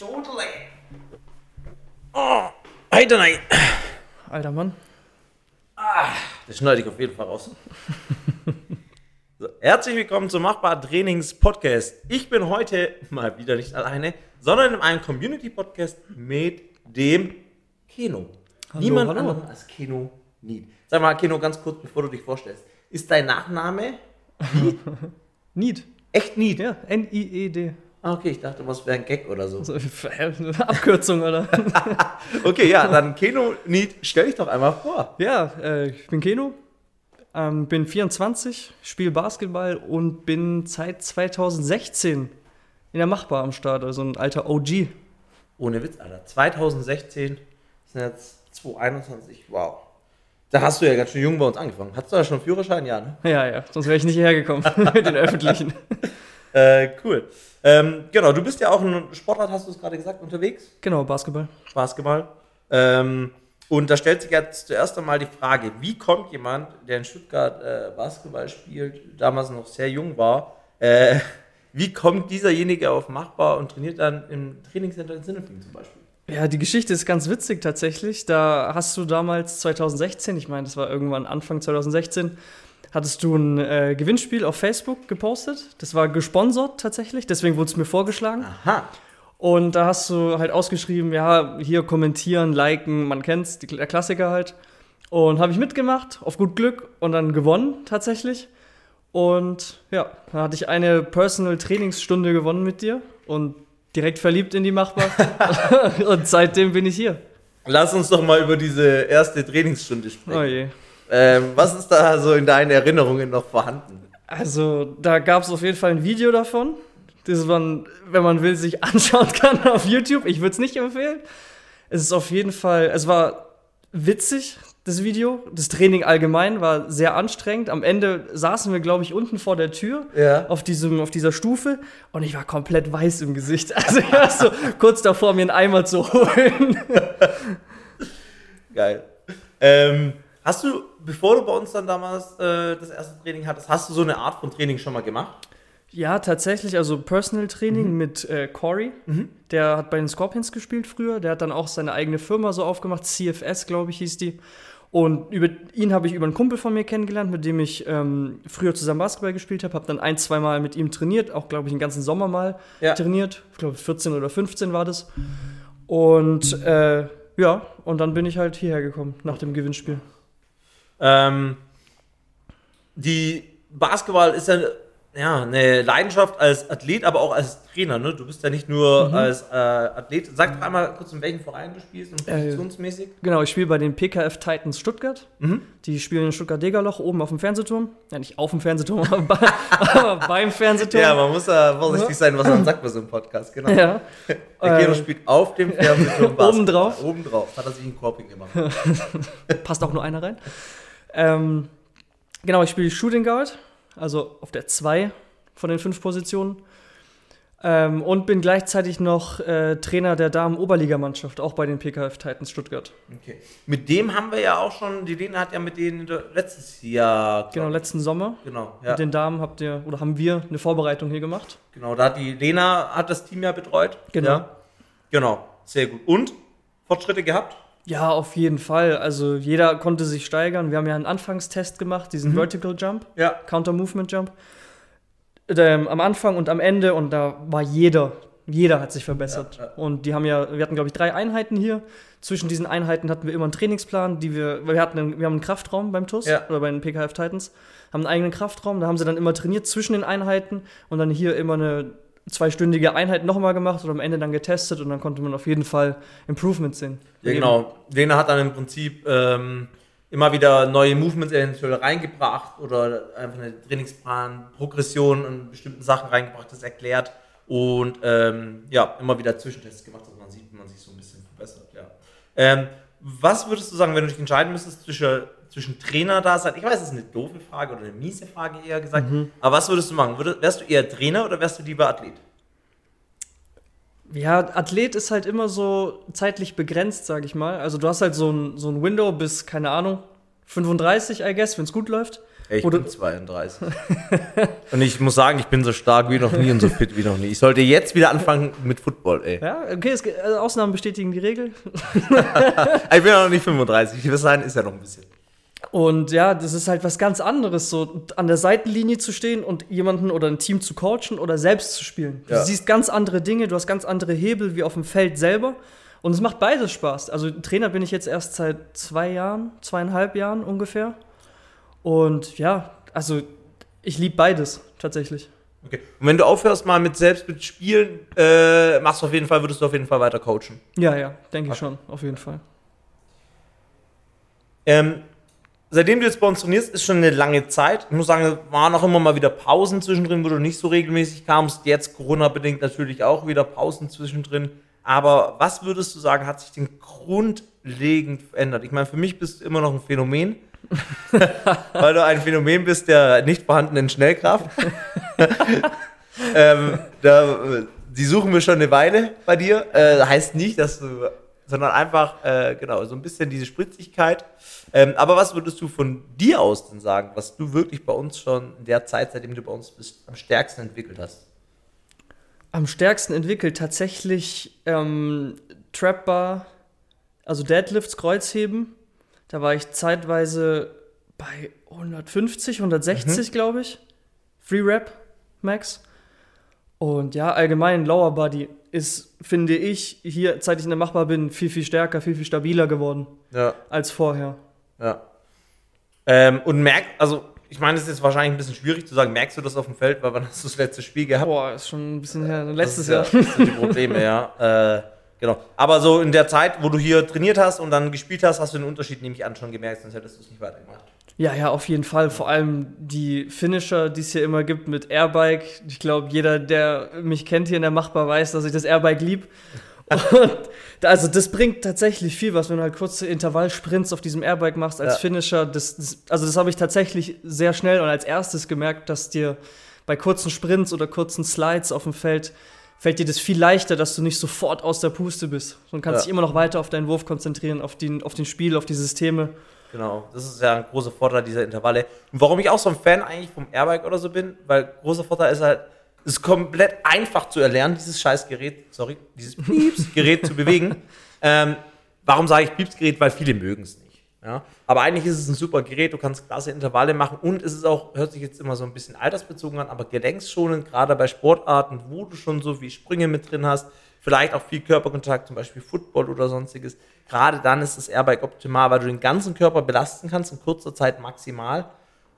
Totally. Oh, Alter, nein. Alter Mann. Das schneide ich auf jeden Fall raus. so, herzlich willkommen zum Machbar Trainings Podcast. Ich bin heute mal wieder nicht alleine, sondern in einem Community Podcast mit dem Keno. Hallo, Niemand hallo. anderem als Keno Need. Sag mal, Keno, ganz kurz, bevor du dich vorstellst. Ist dein Nachname Need. echt Need? Ja, N-I-E-D. Ah, okay, ich dachte, was wäre ein Gag oder so. So, eine Abkürzung, oder? Okay, ja, dann Keno Need, stell dich doch einmal vor. ja, äh, ich bin Keno, ähm, bin 24, spiele Basketball und bin seit 2016 in der Machbar am Start, also ein alter OG. Ohne Witz, Alter. 2016 sind jetzt 2021. Wow. Da hast du ja ganz schön jung bei uns angefangen. Hast du da schon einen Führerschein? Ja, ne? Ja, ja, sonst wäre ich nicht hierher gekommen mit den Öffentlichen. Äh, cool. Ähm, genau, du bist ja auch ein Sportler, hast du es gerade gesagt, unterwegs. Genau, Basketball. Basketball. Ähm, und da stellt sich jetzt zuerst einmal die Frage, wie kommt jemand, der in Stuttgart äh, Basketball spielt, damals noch sehr jung war, äh, wie kommt dieserjenige auf Machbar und trainiert dann im Trainingscenter in Sinnefing zum Beispiel? Ja, die Geschichte ist ganz witzig tatsächlich. Da hast du damals 2016, ich meine, das war irgendwann Anfang 2016, hattest du ein äh, Gewinnspiel auf Facebook gepostet. Das war gesponsert tatsächlich, deswegen wurde es mir vorgeschlagen. Aha. Und da hast du halt ausgeschrieben, ja, hier kommentieren, liken, man kennt's, die, der Klassiker halt. Und habe ich mitgemacht, auf gut Glück und dann gewonnen tatsächlich. Und ja, da hatte ich eine Personal Trainingsstunde gewonnen mit dir und direkt verliebt in die Machbar. und seitdem bin ich hier. Lass uns doch mal über diese erste Trainingsstunde sprechen. Oh je. Ähm, was ist da so in deinen Erinnerungen noch vorhanden? Also, da gab es auf jeden Fall ein Video davon, das man, wenn man will, sich anschauen kann auf YouTube. Ich würde es nicht empfehlen. Es ist auf jeden Fall, es war witzig, das Video. Das Training allgemein war sehr anstrengend. Am Ende saßen wir, glaube ich, unten vor der Tür Ja. auf, diesem, auf dieser Stufe und ich war komplett weiß im Gesicht. Also, ich war so kurz davor, mir einen Eimer zu holen. Geil. Ähm, hast du, bevor du bei uns dann damals äh, das erste Training hattest, hast du so eine Art von Training schon mal gemacht? Ja, tatsächlich, also Personal Training mit äh, Corey. Der hat bei den Scorpions gespielt früher. Der hat dann auch seine eigene Firma so aufgemacht. CFS, glaube ich, hieß die. Und über ihn habe ich über einen Kumpel von mir kennengelernt, mit dem ich ähm, früher zusammen Basketball gespielt habe. Habe dann ein, zwei Mal mit ihm trainiert, auch, glaube ich, den ganzen Sommer mal Ja. trainiert. Ich glaube, 14 oder 15 war das. Und äh, ja, und dann bin ich halt hierher gekommen nach dem Gewinnspiel. Ähm, die Basketball ist ja, ja eine Leidenschaft als Athlet, aber auch als Trainer. Ne? Du bist ja nicht nur als äh, Athlet. Sag doch einmal kurz, in welchem Verein du spielst und Äh, positionsmäßig. Genau, ich spiele bei den PKF Titans Stuttgart. Die spielen in Stuttgart-Degerloch oben auf dem Fernsehturm. Ja, nicht auf dem Fernsehturm, aber, bei, aber beim Fernsehturm. Ja, man muss ja vorsichtig sein, was man sagt bei so einem Podcast. Genau. Ja. Der Keno Äh, spielt auf dem Fernsehturm Basketball. Obendrauf. Obendrauf. Hat er sich ein Korping gemacht. passt auch nur einer rein. Ähm, genau, ich spiele Shooting Guard, also auf der 2 von den fünf Positionen. Ähm, und bin gleichzeitig noch äh, Trainer der Damen-Oberligamannschaft, auch bei den PKF Titans Stuttgart. Okay. Mit dem haben wir ja auch schon, die Lena hat ja mit denen letztes Jahr. Genau, letzten Sommer. Genau, ja. Mit den Damen habt ihr, oder haben wir eine Vorbereitung hier gemacht. Genau, da hat die Lena hat das Team ja betreut. Genau. Ja. Genau, sehr gut. Und Fortschritte gehabt? Ja, auf jeden Fall. Also jeder konnte sich steigern. Wir haben ja einen Anfangstest gemacht, diesen Vertical Jump, Ja. Counter Movement Jump. Ähm, am Anfang und am Ende und da war jeder, jeder hat sich verbessert. Ja, ja. Und die haben ja, wir hatten glaube ich drei Einheiten hier. Zwischen diesen Einheiten hatten wir immer einen Trainingsplan, die wir, wir hatten, einen, wir haben einen Kraftraum beim TUS oder bei den PKF Titans, haben einen eigenen Kraftraum. Da haben sie dann immer trainiert zwischen den Einheiten und dann hier immer eine zweistündige Einheit nochmal gemacht und am Ende dann getestet und dann konnte man auf jeden Fall Improvement sehen. Ja, genau. Lena hat dann im Prinzip ähm, immer wieder neue Movements eventuell reingebracht oder einfach eine Trainingsplan, Progression und bestimmten Sachen reingebracht, das erklärt und ähm, ja, immer wieder Zwischentests gemacht, dass man sieht, wie man sich so ein bisschen verbessert. Ja. Ähm, was würdest du sagen, wenn du dich entscheiden müsstest zwischen, zwischen Trainer da sein? Ich weiß, das ist eine doofe Frage oder eine miese Frage eher gesagt, aber was würdest du machen? Würde, wärst du eher Trainer oder wärst du lieber Athlet? Ja, Athlet ist halt immer so zeitlich begrenzt, sag ich mal. Also du hast halt so ein, so ein Window bis, keine Ahnung, 35, I guess, wenn es gut läuft. Ich bin 32. und ich muss sagen, ich bin so stark wie noch nie und so fit wie noch nie. Ich sollte jetzt wieder anfangen mit Football, ey. Ja, okay, es, also Ausnahmen bestätigen die Regel. ich bin ja noch nicht 35. Ich will sagen, ist ja noch ein bisschen. Und ja, das ist halt was ganz anderes, so an der Seitenlinie zu stehen und jemanden oder ein Team zu coachen oder selbst zu spielen. Du Ja. siehst ganz andere Dinge, du hast ganz andere Hebel wie auf dem Feld selber. Und es macht beides Spaß. Also Trainer bin ich jetzt erst seit zwei Jahren, zweieinhalb Jahren ungefähr. Und ja, also ich liebe beides tatsächlich. Okay. Und wenn du aufhörst mal mit selbst mit Spielen, äh, machst du auf jeden Fall, würdest du auf jeden Fall weiter coachen. Ja, ja, denke ich schon, auf jeden Fall. Ähm, seitdem du jetzt bei uns trainierst, ist schon eine lange Zeit. Ich muss sagen, es waren auch immer mal wieder Pausen zwischendrin, wo du nicht so regelmäßig kamst. Jetzt Corona-bedingt natürlich auch wieder Pausen zwischendrin. Aber was würdest du sagen, hat sich denn grundlegend verändert? Ich meine, für mich bist du immer noch ein Phänomen. weil du ein Phänomen bist der nicht vorhandenen Schnellkraft. ähm, da, die suchen wir schon eine Weile bei dir. Äh, heißt nicht, dass du, sondern einfach, äh, genau, so ein bisschen diese Spritzigkeit. Ähm, aber was würdest du von dir aus denn sagen, was du wirklich bei uns schon in der Zeit, seitdem du bei uns bist, am stärksten entwickelt hast? Am stärksten entwickelt tatsächlich ähm, Trap Bar, also Deadlifts, Kreuzheben. Da war ich zeitweise bei 150, 160, glaube ich. Free Rap Max. Und ja, allgemein Lower Body ist, finde ich, hier, seit ich in der Machbar bin, viel, viel stärker, viel, viel stabiler geworden Ja. als vorher. Ja. Ähm, und merkt, also ich meine, es ist wahrscheinlich ein bisschen schwierig zu sagen, merkst du das auf dem Feld, weil wann hast du das letzte Spiel gehabt? Boah, ist schon ein bisschen her. Letztes ist ja, Jahr. Das sind die Probleme, ja. Äh, genau. Aber so in der Zeit, wo du hier trainiert hast und dann gespielt hast, hast du den Unterschied nämlich an schon gemerkt, sonst hättest du es nicht weitergemacht. Ja, ja, auf jeden Fall. Vor allem die Finisher, die es hier immer gibt mit Airbike. Ich glaube, jeder, der mich kennt hier in der Machbar, weiß, dass ich das Airbike lieb. Und also das bringt tatsächlich viel, was wenn du halt kurze Intervallsprints auf diesem Airbike machst als Ja. Finisher. Das, das, also das habe ich tatsächlich sehr schnell und als erstes gemerkt, dass dir bei kurzen Sprints oder kurzen Slides auf dem Feld fällt dir das viel leichter, dass du nicht sofort aus der Puste bist. Und kannst Ja. dich immer noch weiter auf deinen Wurf konzentrieren, auf, den, auf den Spiel, auf die Systeme. Genau, das ist ja ein großer Vorteil dieser Intervalle. Und warum ich auch so ein Fan eigentlich vom Airbike oder so bin, weil großer Vorteil ist halt, es ist komplett einfach zu erlernen, dieses scheiß Gerät, sorry, dieses Pieps-Gerät zu bewegen. Ähm, warum sage ich Pieps-Gerät? Weil viele mögen es nicht. Ja? Aber eigentlich ist es ein super Gerät, du kannst klasse Intervalle machen und es ist auch, hört sich jetzt immer so ein bisschen altersbezogen an, aber gelenksschonend, gerade bei Sportarten, wo du schon so wie Sprünge mit drin hast, vielleicht auch viel Körperkontakt, zum Beispiel Football oder sonstiges. Gerade dann ist das Airbike optimal, weil du den ganzen Körper belasten kannst, in kurzer Zeit maximal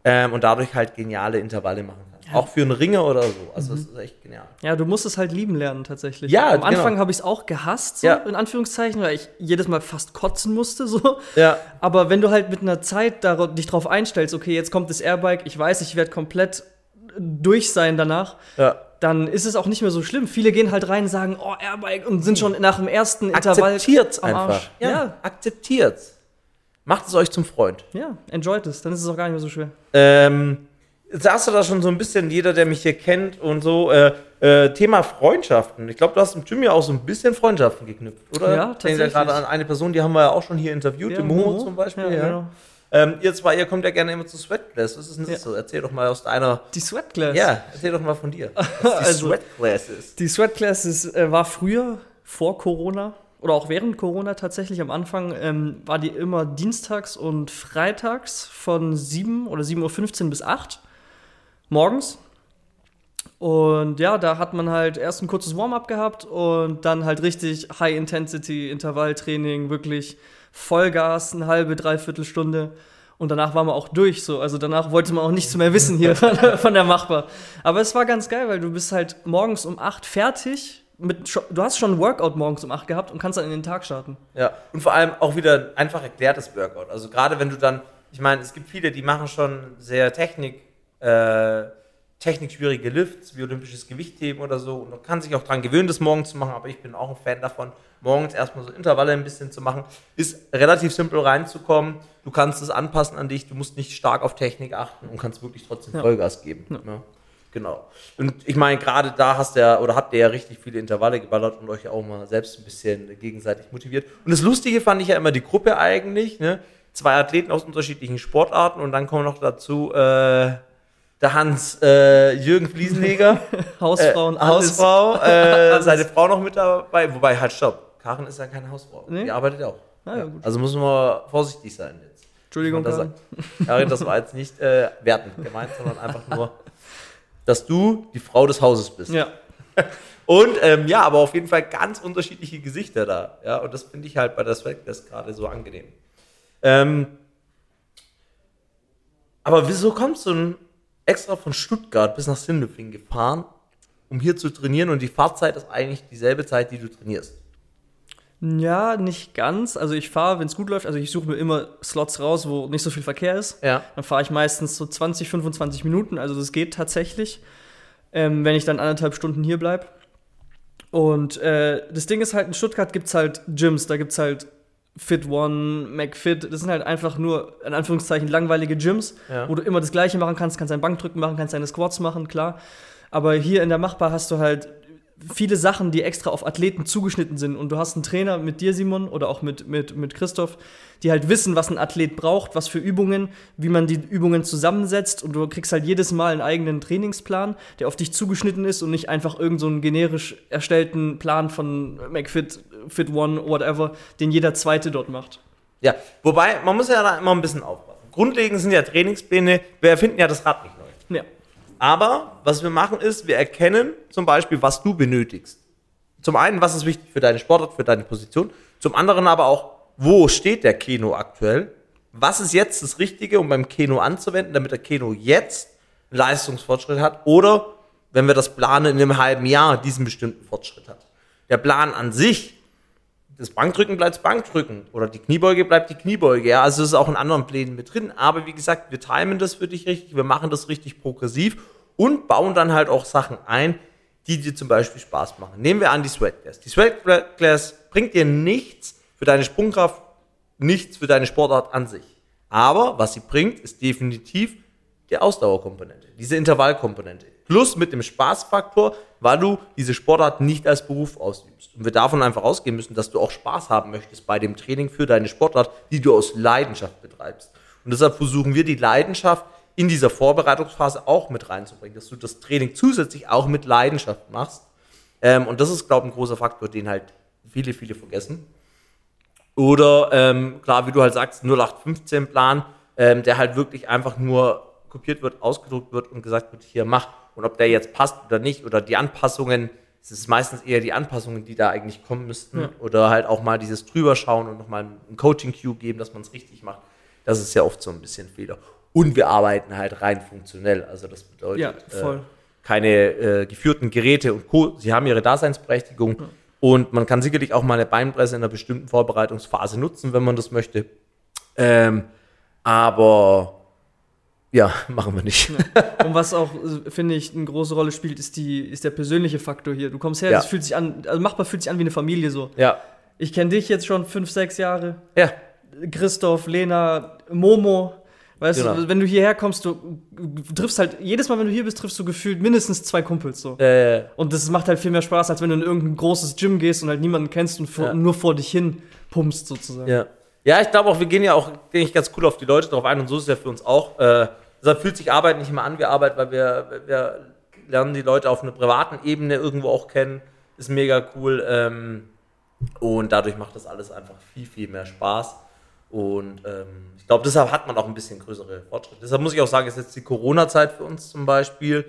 ähm, und dadurch halt geniale Intervalle machen kannst. Auch für einen Ringer oder so. Also, das ist echt genial. Ja, du musst es halt lieben lernen tatsächlich. Ja, Am Anfang genau. habe ich es auch gehasst, so, Ja. in Anführungszeichen, weil ich jedes Mal fast kotzen musste. So. Ja. Aber wenn du halt mit einer Zeit dich drauf einstellst, okay, jetzt kommt das Airbike, ich weiß, ich werde komplett durch sein danach, Ja. dann ist es auch nicht mehr so schlimm. Viele gehen halt rein und sagen, oh, Airbike und sind schon nach dem ersten Intervall Akzeptiert's am einfach. Arsch. Ja, Ja, akzeptiert's. Macht es euch zum Freund. ja, enjoyt es, dann ist es auch gar nicht mehr so schwer. Ähm, hast du da schon so ein bisschen, jeder, der mich hier kennt und so, äh, äh, Thema Freundschaften. Ich glaube, du hast im Gym ja auch so ein bisschen Freundschaften geknüpft, oder? Ja, Ich tatsächlich. gerade an eine Person, die haben wir ja auch schon hier interviewt, den Momo, zum Beispiel. Ja, genau. Ähm, ihr zwei, ihr kommt ja gerne immer zu Sweatclass. Was ist denn das Ja. so? Erzähl doch mal aus deiner. Die Sweat Class. Ja, erzähl doch mal von dir. Was die Also- Sweatclass ist. Die Sweat Class ist, äh, war früher, vor Corona, oder auch während Corona tatsächlich am Anfang, ähm, war die immer dienstags und freitags von 7 oder 7.15 Uhr bis 8 morgens. Und ja, da hat man halt erst ein kurzes Warm-up gehabt und dann halt richtig High-Intensity-Intervalltraining, wirklich Vollgas, eine halbe, dreiviertel Stunde. Und danach war man auch durch so. Also danach wollte man auch nichts mehr wissen hier von, der- von der Machbar. Aber es war ganz geil, weil du bist halt morgens um 8 fertig. Mit, du hast schon ein Workout morgens um 8 gehabt und kannst dann in den Tag starten. Ja, und vor allem auch wieder ein einfach erklärtes Workout. Also gerade wenn du dann, ich meine, es gibt viele, die machen schon sehr Technik, äh, technikschwierige Lifts, wie olympisches Gewichtheben oder so. Und man kann sich auch dran gewöhnen, das morgens zu machen, aber ich bin auch ein Fan davon, morgens erstmal so Intervalle ein bisschen zu machen. Ist relativ simpel reinzukommen. Du kannst es anpassen an dich, du musst nicht stark auf Technik achten und kannst wirklich trotzdem Ja. Vollgas geben. Ja. Genau. Und ich meine, gerade da hast ja, oder habt ihr ja richtig viele Intervalle geballert und euch auch mal selbst ein bisschen gegenseitig motiviert. Und das Lustige fand ich ja immer die Gruppe eigentlich, ne? zwei Athleten aus unterschiedlichen Sportarten und dann kommen noch dazu äh, der Hans äh, Jürgen Fliesenleger, Hausfrau und äh. Hausfrau, äh, seine Frau noch mit dabei, wobei halt stopp, Karin ist ja keine Hausfrau, Nee? die arbeitet ja auch. Ah, ja, gut. Also müssen wir vorsichtig sein jetzt. Entschuldigung, Das, Karin. Das war jetzt nicht äh, wertend gemeint, sondern einfach nur, dass du die Frau des Hauses bist. Ja. Und ähm, ja, aber auf jeden Fall ganz unterschiedliche Gesichter da. Ja, und das finde ich halt bei der Swagfest gerade so angenehm. Ähm, aber wieso kommst du denn extra von Stuttgart bis nach Sindelfingen gefahren, um hier zu trainieren und die Fahrzeit ist eigentlich dieselbe Zeit, die du trainierst? Ja, nicht ganz. Also ich fahre, wenn es gut läuft, also ich suche mir immer Slots raus, wo nicht so viel Verkehr ist. Ja. Dann fahre ich meistens so 20, 25 Minuten, also das geht tatsächlich, ähm, wenn ich dann anderthalb Stunden hier bleibe. Und äh, das Ding ist halt, in Stuttgart gibt es halt Gyms, da gibt es halt Fit One, McFit, das sind halt einfach nur, in Anführungszeichen, langweilige Gyms, Ja. wo du immer das Gleiche machen kannst, kannst dein Bankdrücken machen, kannst deine Squats machen, klar. Aber hier in der Machbar hast du halt viele Sachen, die extra auf Athleten zugeschnitten sind. Und du hast einen Trainer mit dir, Simon, oder auch mit, mit, mit Christoph, die halt wissen, was ein Athlet braucht, was für Übungen, wie man die Übungen zusammensetzt. Und du kriegst halt jedes Mal einen eigenen Trainingsplan, der auf dich zugeschnitten ist und nicht einfach irgendeinen so einen generisch erstellten Plan von McFit, Fit One, whatever, den jeder Zweite dort macht. Ja, wobei, man muss ja da immer ein bisschen aufpassen. Grundlegend sind ja Trainingspläne, wir erfinden ja das Rad nicht neu. Ja. Aber was wir machen ist, wir erkennen zum Beispiel, was du benötigst. Zum einen, was ist wichtig für deine Sportart, für deine Position. Zum anderen aber auch, wo steht der Keno aktuell? Was ist jetzt das Richtige, um beim Keno anzuwenden, damit der Keno jetzt einen Leistungsfortschritt hat? Oder, wenn wir das planen, in einem halben Jahr diesen bestimmten Fortschritt hat. Der Plan an sich, das Bankdrücken bleibt das Bankdrücken oder die Kniebeuge bleibt die Kniebeuge. Ja, also es ist auch in anderen Plänen mit drin. Aber wie gesagt, wir timen das für dich richtig, wir machen das richtig progressiv und bauen dann halt auch Sachen ein, die dir zum Beispiel Spaß machen. Nehmen wir an die Sweat Class. Die Sweat Class bringt dir nichts für deine Sprungkraft, nichts für deine Sportart an sich. Aber was sie bringt, ist definitiv die Ausdauerkomponente, diese Intervallkomponente. Plus mit dem Spaßfaktor, weil du diese Sportart nicht als Beruf ausübst. Und wir davon einfach ausgehen müssen, dass du auch Spaß haben möchtest bei dem Training für deine Sportart, die du aus Leidenschaft betreibst. Und deshalb versuchen wir die Leidenschaft in dieser Vorbereitungsphase auch mit reinzubringen, dass du das Training zusätzlich auch mit Leidenschaft machst. Ähm, und das ist, glaube ich, ein großer Faktor, den halt viele, viele vergessen. Oder ähm, klar, wie du halt sagst, 0815-Plan, ähm, der halt wirklich einfach nur kopiert wird, ausgedruckt wird und gesagt wird, hier mach. Und ob der jetzt passt oder nicht, oder die Anpassungen, es ist meistens eher die Anpassungen, die da eigentlich kommen müssten. Ja. Oder halt auch mal dieses drüberschauen und nochmal ein Coaching-Cue geben, dass man es richtig macht. Das ist ja oft so ein bisschen Fehler. Und wir arbeiten halt rein funktionell. Also das bedeutet Ja. Äh, keine äh, geführten Geräte und Co. Sie haben ihre Daseinsberechtigung. Und man kann sicherlich auch mal eine Beinpresse in einer bestimmten Vorbereitungsphase nutzen, wenn man das möchte. Ähm, aber ja, machen wir nicht. Und was auch, äh, finde ich, eine große Rolle spielt, ist, die, ist der persönliche Faktor hier. Du kommst her, Ja. das fühlt sich an, also machbar fühlt sich an wie eine Familie so. Ja, Ich kenne dich jetzt schon fünf, sechs Jahre. ja, Christoph, Lena, Momo. Weißt Genau. du, wenn du hierher kommst, du, du triffst halt, jedes Mal, wenn du hier bist, triffst du gefühlt mindestens zwei Kumpels so. äh, Und das macht halt viel mehr Spaß, als wenn du in irgendein großes Gym gehst und halt niemanden kennst und vor, Ja. nur vor dich hin pumpst sozusagen. ja. Ja, ich glaube auch, wir gehen ja auch, denke ich, ganz cool auf die Leute drauf ein und so ist es ja für uns auch. Äh, deshalb fühlt sich Arbeit nicht immer an wie Arbeit, weil wir, wir lernen die Leute auf einer privaten Ebene irgendwo auch kennen. Ist mega cool. Ähm, und dadurch macht das alles einfach viel, viel mehr Spaß. Und ähm, ich glaube, deshalb hat man auch ein bisschen größere Fortschritte. Deshalb muss ich auch sagen, ist jetzt die Corona-Zeit für uns zum Beispiel.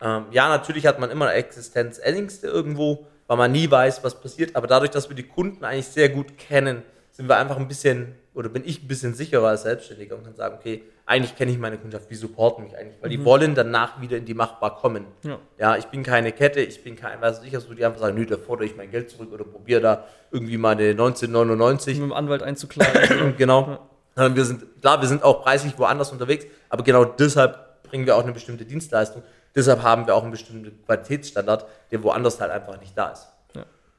Ähm, ja, natürlich hat man immer Existenzängste irgendwo, weil man nie weiß, was passiert. Aber dadurch, dass wir die Kunden eigentlich sehr gut kennen, sind wir einfach ein bisschen, oder bin ich ein bisschen sicherer als Selbstständiger und kann sagen, okay, eigentlich kenne ich meine Kundschaft, die supporten mich eigentlich, weil die wollen danach wieder in die Machbar kommen. Ja. Ja, ich bin keine Kette, ich bin kein, weiß ich, wo die einfach sagen, nö, da fordere ich mein Geld zurück oder probiere da irgendwie meine 1999 Mit dem Anwalt einzuklagen. genau. Sondern Wir sind, klar, wir sind auch preislich woanders unterwegs, aber genau deshalb bringen wir auch eine bestimmte Dienstleistung. Deshalb haben wir auch einen bestimmten Qualitätsstandard, der woanders halt einfach nicht da ist.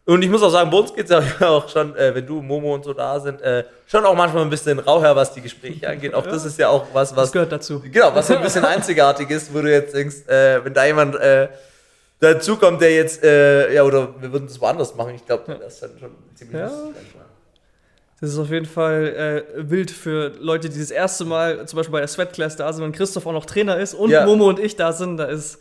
Ja. Und ich muss auch sagen, bei uns geht es ja auch schon, äh, wenn du, Momo und so da sind, äh, schon auch manchmal ein bisschen rau her, was die Gespräche angeht. Auch das ist ja auch was, Das was gehört dazu. Genau, was so ein bisschen einzigartig ist, wo du jetzt denkst, äh, wenn da jemand äh, dazukommt, der jetzt, äh, ja, oder wir würden das woanders machen, ich glaube, das ist dann schon ziemlich Ja. lustig manchmal. Das ist auf jeden Fall äh, wild für Leute, die das erste Mal zum Beispiel bei der Sweat Class da sind, wenn Christoph auch noch Trainer ist und Ja. Momo und ich da sind. Da ist.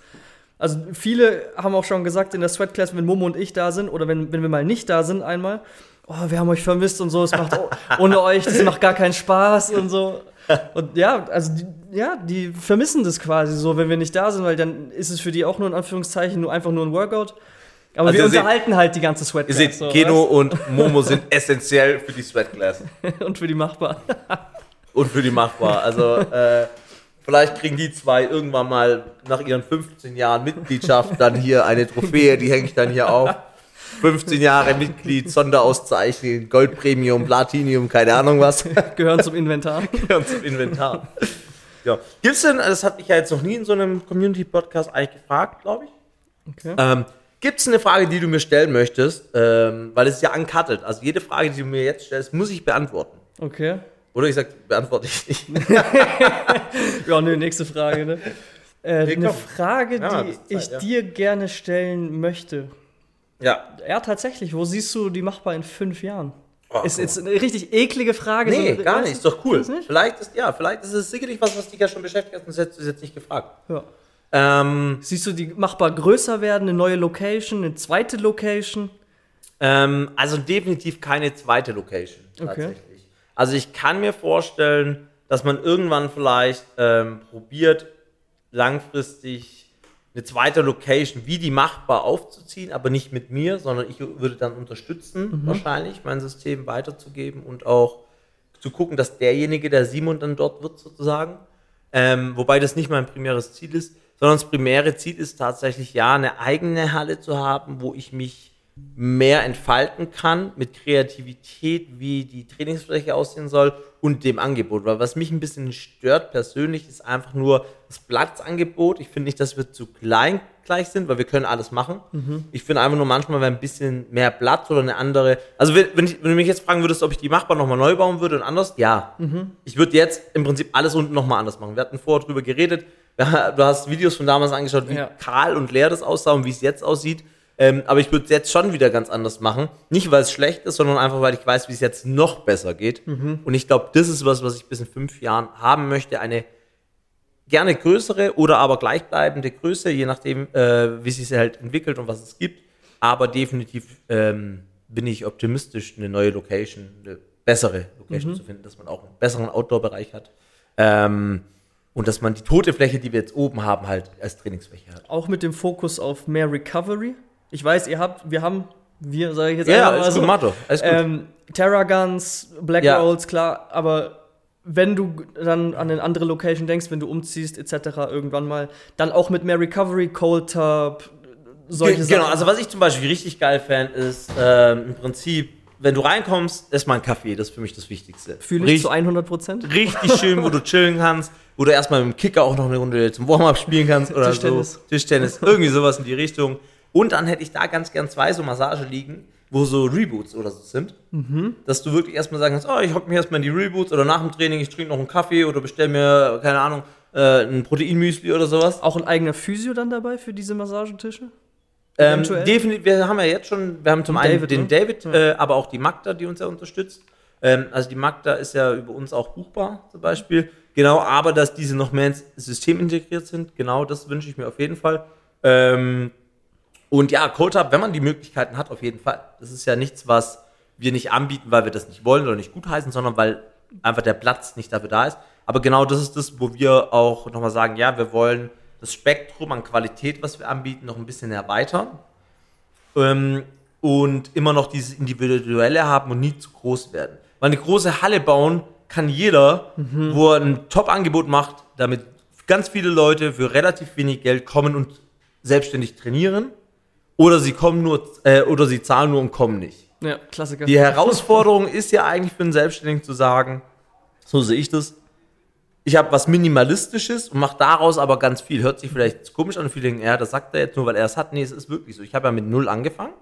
Also viele haben auch schon gesagt in der Sweat Class, wenn Momo und ich da sind oder wenn, wenn wir mal nicht da sind einmal, oh, wir haben euch vermisst und so, es macht oh, ohne euch, das macht gar keinen Spaß und so. Und ja, also die, ja, die vermissen das quasi so, wenn wir nicht da sind, weil dann ist es für die auch nur in Anführungszeichen nur einfach nur ein Workout. Aber Also wir ihr seht- unterhalten halt die ganze Sweat Ihr seht, so, Keno und Momo sind essentiell für die Sweat Class. weißt? und für die machbar. und für die machbar. Also äh, vielleicht kriegen die zwei irgendwann mal nach ihren 15 Jahren Mitgliedschaft dann hier eine Trophäe, die hänge ich dann hier auf. 15 Jahre Mitglied, Sonderauszeichnung, Gold Premium, Platinium, keine Ahnung was. Gehören zum Inventar. Gehören zum Inventar. Ja. Gibt's denn, das hatte ich ja jetzt noch nie in so einem Community-Podcast eigentlich gefragt, glaube ich. Okay. Ähm, Gibt es eine Frage, die du mir stellen möchtest? Ähm, weil es ist ja uncutted. Also jede Frage, die du mir jetzt stellst, muss ich beantworten. Okay. Oder ich sag, beantworte ich nicht. Ja, nö, nächste Frage, ne? Äh, Nee, eine. Frage, Ja, die Zeit, ich ja. dir gerne stellen möchte. Ja. Ja, tatsächlich. Wo siehst du die machbar in fünf Jahren? Oh, ist jetzt eine richtig eklige Frage. Nee, so, gar nicht. Ist doch cool. Vielleicht ist, ja, vielleicht ist es sicherlich was, was dich ja schon beschäftigt hat und hättest du jetzt nicht gefragt. Ja. Ähm, Siehst du die machbar größer werden, eine neue Location, eine zweite Location? ähm, also definitiv keine zweite Location. Okay. Tatsächlich. Also ich kann mir vorstellen, dass man irgendwann vielleicht ähm, probiert, langfristig eine zweite Location wie die machbar aufzuziehen, aber nicht mit mir, sondern ich würde dann unterstützen, wahrscheinlich mein System weiterzugeben und auch zu gucken, dass derjenige, der Simon dann dort wird, sozusagen, ähm, wobei das nicht mein primäres Ziel ist, sondern das primäre Ziel ist tatsächlich ja eine eigene Halle zu haben, wo ich mich mehr entfalten kann mit Kreativität, wie die Trainingsfläche aussehen soll und dem Angebot. Weil was mich ein bisschen stört persönlich, ist einfach nur das Platzangebot. Ich finde nicht, dass wir zu klein gleich sind, weil wir können alles machen. Ich finde einfach nur manchmal wäre ein bisschen mehr Platz oder eine andere. Also wenn, wenn, ich, wenn du mich jetzt fragen würdest, ob ich die machbar nochmal neu bauen würde und anders, ja. Ich würde jetzt im Prinzip alles unten nochmal anders machen. Wir hatten vorher drüber geredet. Du hast Videos von damals angeschaut, wie Ja. kahl und leer das aussah und wie es jetzt aussieht. Ähm, aber ich würde es jetzt schon wieder ganz anders machen. Nicht, weil es schlecht ist, sondern einfach, weil ich weiß, wie es jetzt noch besser geht. Und ich glaube, das ist was, was ich bis in fünf Jahren haben möchte. Eine gerne größere oder aber gleichbleibende Größe, je nachdem, äh, wie sich halt entwickelt und was es gibt. Aber definitiv ähm, bin ich optimistisch, eine neue Location, eine bessere Location zu finden, dass man auch einen besseren Outdoor-Bereich hat. Ähm, und dass man die tote Fläche, die wir jetzt oben haben, halt als Trainingsfläche hat. Auch mit dem Fokus auf mehr Recovery. Ich weiß, ihr habt, wir haben, wir sage ich jetzt Ja, einfach alles mal so, gut, Mathe. Alles gut. Ähm, Terra Guns, Black Ja. Rolls, klar, aber wenn du dann an eine andere Location denkst, wenn du umziehst, etc., irgendwann mal, dann auch mit mehr Recovery, Cold Tub, solche Ge- Sachen. Genau, also was ich zum Beispiel richtig geil fand, ist ähm, im Prinzip, wenn du reinkommst, erstmal ein Kaffee, das ist für mich das Wichtigste. Fühle ich zu 100 Prozent. richtig schön, wo du chillen kannst, wo du erstmal mit dem Kicker auch noch eine Runde zum Warm-up spielen kannst oder Tischtennis. so. Tischtennis, irgendwie sowas in die Richtung. Und dann hätte ich da ganz gern zwei so Massage liegen, wo so Reboots oder so sind. Dass du wirklich erstmal sagen kannst, oh, ich hocke mir erstmal in die Reboots oder nach dem Training, ich trinke noch einen Kaffee oder bestell mir, keine Ahnung, äh, ein Proteinmüsli oder sowas. Auch ein eigener Physio dann dabei für diese Massagetische? Ähm, definitiv, wir haben ja jetzt schon, wir haben zum einen David, den ne? David, Ja. äh, aber auch die Magda, die uns ja unterstützt. Ähm, also die Magda ist ja über uns auch buchbar zum Beispiel. Genau, aber dass diese noch mehr ins System integriert sind, genau das wünsche ich mir auf jeden Fall. Ähm, und ja, Cold Hub, wenn man die Möglichkeiten hat, auf jeden Fall. Das ist ja nichts, was wir nicht anbieten, weil wir das nicht wollen oder nicht gutheißen, sondern weil einfach der Platz nicht dafür da ist. Aber genau das ist das, wo wir auch nochmal sagen, ja, wir wollen das Spektrum an Qualität, was wir anbieten, noch ein bisschen erweitern. Ähm, und immer noch dieses Individuelle haben und nie zu groß werden. Weil eine große Halle bauen kann jeder, wo er ein Top-Angebot macht, damit ganz viele Leute für relativ wenig Geld kommen und selbstständig trainieren. Oder sie kommen nur, äh, oder sie zahlen nur und kommen nicht. Ja, Klassiker. Die Herausforderung ist ja eigentlich für einen Selbstständigen zu sagen, so sehe ich das, ich habe was Minimalistisches und mache daraus aber ganz viel. Hört sich vielleicht komisch an, viele denken, ja, das sagt er jetzt nur, weil er es hat. Nee, es ist wirklich so. Ich habe ja mit null angefangen.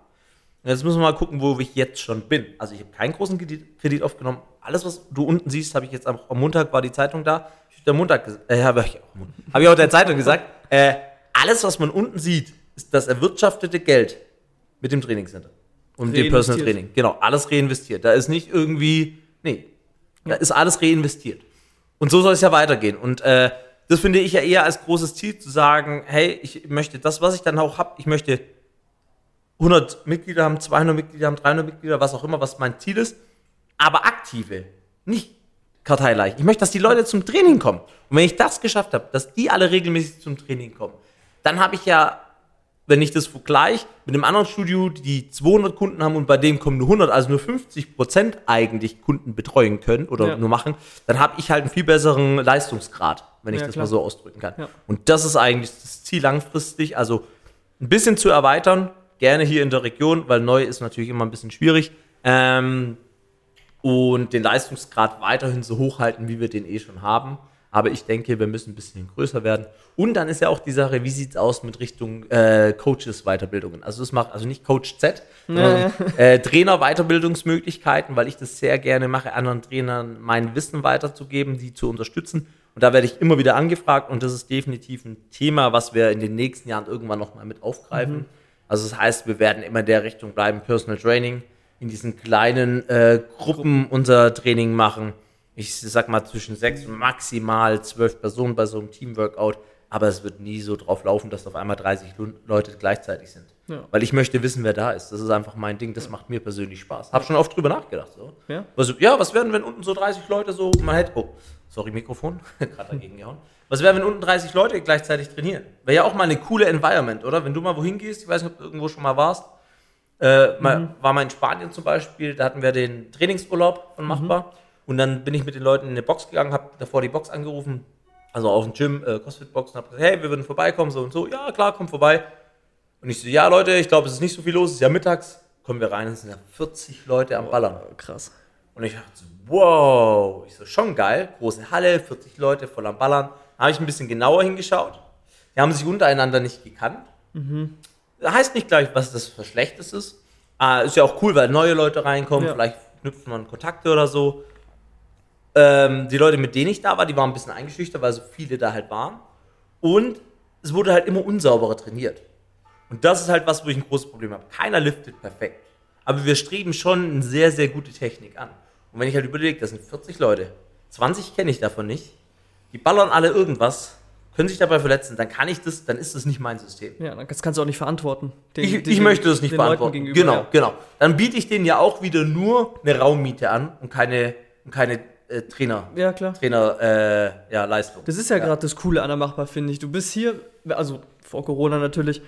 Jetzt müssen wir mal gucken, wo ich jetzt schon bin. Also ich habe keinen großen Kredit, Kredit aufgenommen. Alles, was du unten siehst, habe ich jetzt am, am Montag, war die Zeitung da. Ich habe Montag, äh, habe ich, auch, hab ich auch der Zeitung gesagt, äh, alles, was man unten sieht, ist das erwirtschaftete Geld mit dem Trainingscenter. Und dem Personal. Training. Genau, alles reinvestiert. Da ist nicht irgendwie Nee. Da ist alles reinvestiert. Und so soll es ja weitergehen. Und äh, das finde ich ja eher als großes Ziel, zu sagen, hey, ich möchte das, was ich dann auch habe, ich möchte 100 Mitglieder haben, 200 Mitglieder haben, 300 Mitglieder, was auch immer, was mein Ziel ist, aber aktive, nicht Karteileichen. Ich möchte, dass die Leute zum Training kommen. Und wenn ich das geschafft habe, dass die alle regelmäßig zum Training kommen, dann habe ich ja, wenn ich das vergleiche mit einem anderen Studio, die 200 Kunden haben und bei dem kommen nur 100, also nur 50 Prozent eigentlich Kunden betreuen können oder Ja. nur machen, dann habe ich halt einen viel besseren Leistungsgrad, wenn ich Ja, das klar. mal so ausdrücken kann. Ja. Und das ist eigentlich das Ziel langfristig, also ein bisschen zu erweitern, gerne hier in der Region, weil neu ist natürlich immer ein bisschen schwierig. Ähm, und den Leistungsgrad weiterhin so hoch halten, wie wir den eh schon haben. Aber ich denke, wir müssen ein bisschen größer werden. Und dann ist ja auch die Sache, wie sieht es aus mit Richtung äh, Coaches-Weiterbildungen? Also das macht also nicht Coach Z, sondern äh, Trainer-Weiterbildungsmöglichkeiten, weil ich das sehr gerne mache, anderen Trainern mein Wissen weiterzugeben, die zu unterstützen. Und da werde ich immer wieder angefragt und das ist definitiv ein Thema, was wir in den nächsten Jahren irgendwann nochmal mit aufgreifen. Also das heißt, wir werden immer in der Richtung bleiben, Personal Training, in diesen kleinen äh, Gruppen unser Training machen. Ich sag mal zwischen sechs und maximal zwölf Personen bei so einem Teamworkout, aber es wird nie so drauf laufen, dass auf einmal 30 Lu- Leute gleichzeitig sind. Ja. Weil ich möchte wissen, wer da ist. Das ist einfach mein Ding, das macht mir persönlich Spaß. Hab schon oft drüber nachgedacht. So. Ja? Also, ja, was wären, wenn unten so 30 Leute so, man hätte, oh, sorry, Mikrofon, gerade dagegen gehauen. Was wäre, wenn unten 30 Leute gleichzeitig trainieren? Wäre ja auch mal eine coole Environment, oder? Wenn du mal wohin gehst, ich weiß nicht, ob du irgendwo schon mal warst, äh, mal, war mal in Spanien zum Beispiel, da hatten wir den Trainingsurlaub von Machbar und dann bin ich mit den Leuten in eine Box gegangen, habe davor die Box angerufen, also auf dem Gym, äh, Crossfit-Box und habe gesagt, hey, wir würden vorbeikommen, so und so, ja, klar, komm vorbei. Und ich so, ja, Leute, ich glaube, es ist nicht so viel los, es ist ja mittags, kommen wir rein, es sind ja 40 Leute am Ballern. Oh, krass. Und ich dachte so, wow, ich so, schon geil, große Halle, 40 Leute voll am Ballern. Da habe ich ein bisschen genauer hingeschaut. Die haben sich untereinander nicht gekannt. Das heißt nicht gleich, was das für Schlechtes ist. Ah, ist ja auch cool, weil neue Leute reinkommen, Ja. vielleicht knüpft man Kontakte oder so. Ähm, die Leute, mit denen ich da war, die waren ein bisschen eingeschüchtert, weil so viele da halt waren. Und es wurde halt immer unsauberer trainiert. Und das ist halt was, wo ich ein großes Problem habe. Keiner liftet perfekt. Aber wir streben schon eine sehr, sehr gute Technik an. Und wenn ich halt überlege, das sind 40 Leute, 20 kenne ich davon nicht, die ballern alle irgendwas, können sich dabei verletzen, dann kann ich das, dann ist das nicht mein System. Ja, das kannst du auch nicht verantworten. Den- Ich, den- ich möchte das nicht beantworten. Genau, ja. genau. Dann biete ich denen ja auch wieder nur eine Raummiete an und keine, und keine äh, Trainer, Ja, klar. Trainer, äh, ja, Leistung. Das ist ja, gerade das Coole an der Machbar, finde ich. Du bist hier, also vor Corona natürlich,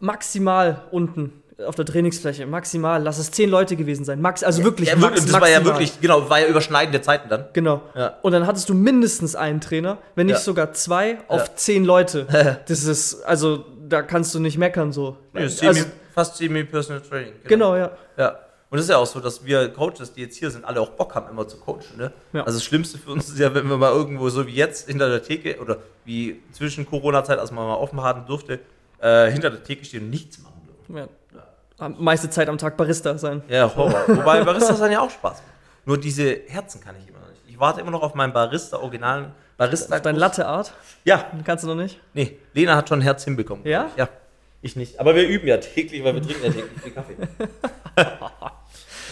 maximal unten auf der Trainingsfläche, maximal, lass es zehn Leute gewesen sein. Max, also wirklich, ja, max, wirklich, das war ja maximal. wirklich, genau, war ja überschneidende Zeiten dann. Genau. Ja. Und dann hattest du mindestens einen Trainer, wenn nicht Ja. sogar zwei auf Ja. zehn Leute. Das ist, also da kannst du nicht meckern so. Ja, semi, also, fast semi-personal Training. genau, ja. Ja. Und es ist ja auch so, dass wir Coaches, die jetzt hier sind, alle auch Bock haben, immer zu coachen. Ne? Ja. Also das Schlimmste für uns ist ja, wenn wir mal irgendwo so wie jetzt hinter der Theke oder wie zwischen Corona-Zeit, als man mal offen haben durfte, äh, hinter der Theke stehen und nichts machen dürfen. ja. Am- Meiste Zeit am Tag Barista sein. Ja, Horror. Wobei Barista dann ja auch Spaß macht. Nur diese Herzen kann ich immer noch nicht. Ich warte immer noch auf meinen Barista, originalen Barista. Auf dein Latte-Art, Ja, kannst du noch nicht? nee, Lena hat schon ein Herz hinbekommen. Ja? Ja, ich nicht. Aber wir üben ja täglich, weil wir trinken ja täglich viel Kaffee.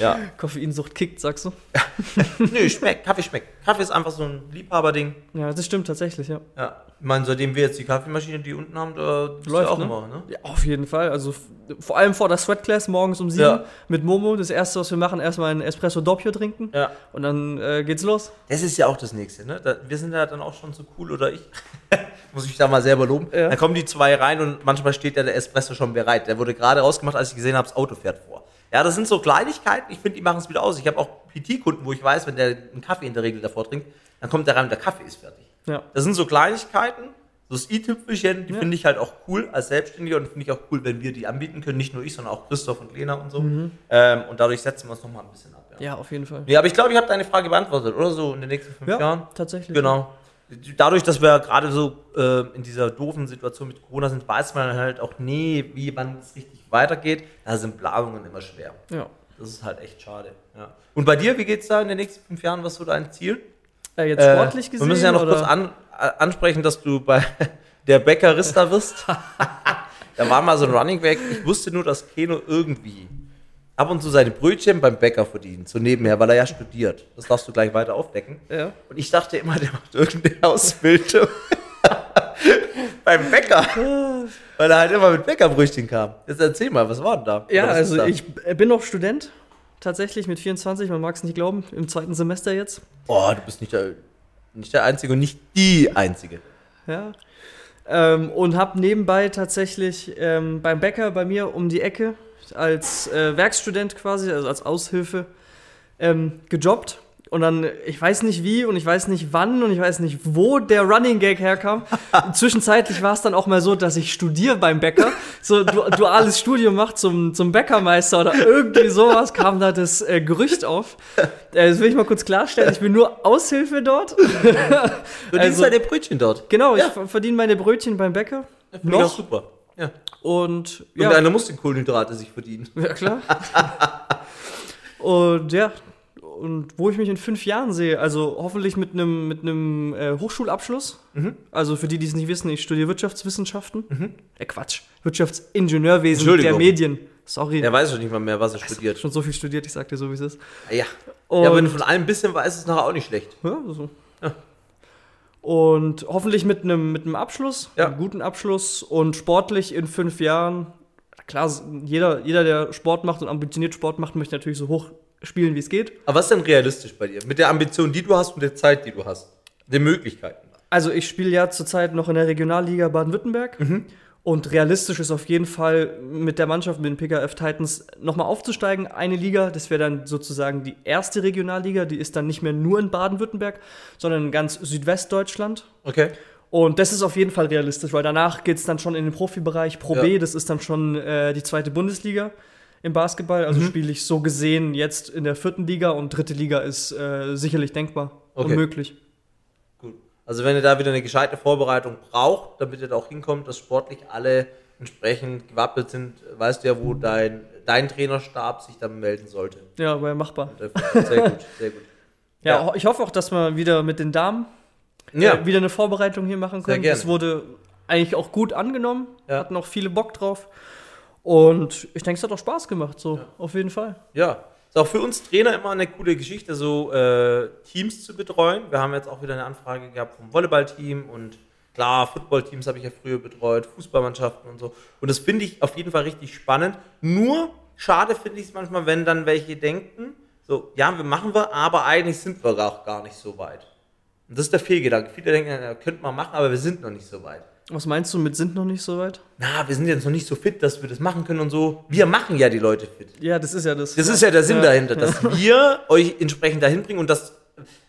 ja. Koffeinsucht kickt, sagst du? Nö, schmeckt. Kaffee schmeckt. Kaffee ist einfach so ein Liebhaberding. Ja, das stimmt tatsächlich, ja. Ja. Ich meine, seitdem wir jetzt die Kaffeemaschine, die unten haben, da Läuft, ja auch ne? immer, ne? Ja, auf jeden Fall. Also vor allem vor der Sweat Class morgens um sieben Ja. mit Momo. Das erste, was wir machen, erstmal ein Espresso Doppio trinken Ja. und dann äh, geht's los. Das ist ja auch das Nächste, ne? Da, wir sind ja dann auch schon so cool, oder ich. Muss ich da mal selber loben. Ja. Dann kommen die zwei rein und manchmal steht ja der Espresso schon bereit. Der wurde gerade rausgemacht, als ich gesehen habe, das Auto fährt vor. Ja, das sind so Kleinigkeiten, ich finde, die machen es wieder aus. Ich habe auch PT-Kunden, wo ich weiß, wenn der einen Kaffee in der Regel davor trinkt, dann kommt der rein und der Kaffee ist fertig. Ja. Das sind so Kleinigkeiten, so das i-Tüpfelchen, die Ja. finde ich halt auch cool als Selbstständiger und finde ich auch cool, wenn wir die anbieten können. Nicht nur ich, sondern auch Christoph und Lena und so. Ähm, und dadurch setzen wir uns nochmal ein bisschen ab. Ja, Ja, auf jeden Fall. nee, aber ich glaube, ich habe deine Frage beantwortet, oder so in den nächsten fünf Ja, Jahren. tatsächlich. Genau. Dadurch, dass wir gerade so äh, in dieser doofen Situation mit Corona sind, weiß man halt auch nie, wie wann es richtig weitergeht. Da sind Planungen immer schwer. Ja. Das ist halt echt schade. Ja. Und bei dir, wie geht's da in den nächsten fünf Jahren? Was ist so dein Ziel? Äh, jetzt Äh, sportlich gesehen. Wir müssen ja noch oder? kurz an, äh, ansprechen, dass du bei der Bäckerista wirst. da war mal so ein Running Back. Ich wusste nur, dass Keno irgendwie ab und zu seine Brötchen beim Bäcker verdient, so nebenher, weil er ja studiert. Das darfst du gleich weiter aufdecken. Ja. Und ich dachte immer, der macht irgendeine Ausbildung beim Bäcker. weil er halt immer mit Bäckerbrötchen kam. Jetzt erzähl mal, was war denn da? Ja, also da? ich äh, bin noch Student, tatsächlich mit 24, man mag es nicht glauben, im zweiten Semester jetzt. Oh, du bist nicht der, nicht der Einzige und nicht die Einzige. Ja. Ähm, und habe nebenbei tatsächlich ähm, beim Bäcker bei mir um die Ecke als äh, Werkstudent quasi, also als Aushilfe, ähm, gejobbt. Und dann, ich weiß nicht wie und ich weiß nicht wann und ich weiß nicht, wo der Running Gag herkam. Zwischenzeitlich war es dann auch mal so, dass ich studiere beim Bäcker, so du, duales Studium macht zum, zum Bäckermeister oder irgendwie sowas, kam da das äh, Gerücht auf. Äh, das will ich mal kurz klarstellen, ich bin nur Aushilfe dort. Du also, Also- deine Brötchen dort. Genau, Ja. ich ver- verdiene meine Brötchen beim Bäcker. Noch. super. Ja. Und Und ja, einer muss die Kohlenhydrate sich verdienen. ja klar. und ja, und wo ich mich in fünf Jahren sehe, also hoffentlich mit einem mit einem äh, Hochschulabschluss. Mhm. Also für die, die es nicht wissen, ich studiere Wirtschaftswissenschaften. Äh, Quatsch, Wirtschaftsingenieurwesen der Medien. Sorry. Er weiß schon nicht mal mehr, was er Ich studiert. schon so viel studiert, ich sag dir so, wie es ist. Ja. Und, ja, aber wenn du von allem ein bisschen weißt, ist es nachher auch nicht schlecht. Ja, so. Ja. Und hoffentlich mit einem, mit einem Abschluss, Ja. einem guten Abschluss und sportlich in fünf Jahren. Klar, jeder, jeder, der Sport macht und ambitioniert Sport macht, möchte natürlich so hoch spielen, wie es geht. Aber was ist denn realistisch bei dir? Mit der Ambition, die du hast und der Zeit, die du hast. Den Möglichkeiten. Also ich spiele ja zurzeit noch in der Regionalliga Baden-Württemberg. Und realistisch ist auf jeden Fall mit der Mannschaft, mit den PKF Titans, nochmal aufzusteigen. Eine Liga, das wäre dann sozusagen die erste Regionalliga, die ist dann nicht mehr nur in Baden-Württemberg, sondern in ganz Südwestdeutschland. Okay. Und das ist auf jeden Fall realistisch, weil danach geht es dann schon in den Profibereich. Pro Ja. B, das ist dann schon äh, die zweite Bundesliga im Basketball. Also Mhm. spiele ich so gesehen jetzt in der vierten Liga und dritte Liga ist äh, sicherlich denkbar Okay. und möglich. Also wenn ihr da wieder eine gescheite Vorbereitung braucht, damit ihr da auch hinkommt, dass sportlich alle entsprechend gewappnet sind, weißt du ja, wo dein, dein Trainerstab sich dann melden sollte. Ja, wäre machbar. Sehr gut, sehr gut. Ja, Ja. ich hoffe auch, dass wir wieder mit den Damen Ja, äh, wieder eine Vorbereitung hier machen können. Das wurde eigentlich auch gut angenommen, Ja. hatten auch viele Bock drauf. Und ich denke, es hat auch Spaß gemacht, so auf jeden Fall. ja. Ist auch für uns Trainer immer eine coole Geschichte, so äh, Teams zu betreuen. Wir haben jetzt auch wieder eine Anfrage gehabt vom Volleyballteam und klar, Footballteams habe ich ja früher betreut, Fußballmannschaften und so. Und das finde ich auf jeden Fall richtig spannend. Nur schade finde ich es manchmal, wenn dann welche denken, so, ja, wir machen wir, aber eigentlich sind wir auch gar nicht so weit. Und das ist der Fehlgedanke. Viele denken, ja, könnte man machen, aber wir sind noch nicht so weit. Was meinst du mit sind noch nicht so weit? Na, wir sind jetzt noch nicht so fit, dass wir das machen können und so. Wir machen ja die Leute fit. Ja, das ist ja das. Das ist ja der Sinn dahinter, dass wir euch entsprechend dahin bringen und das,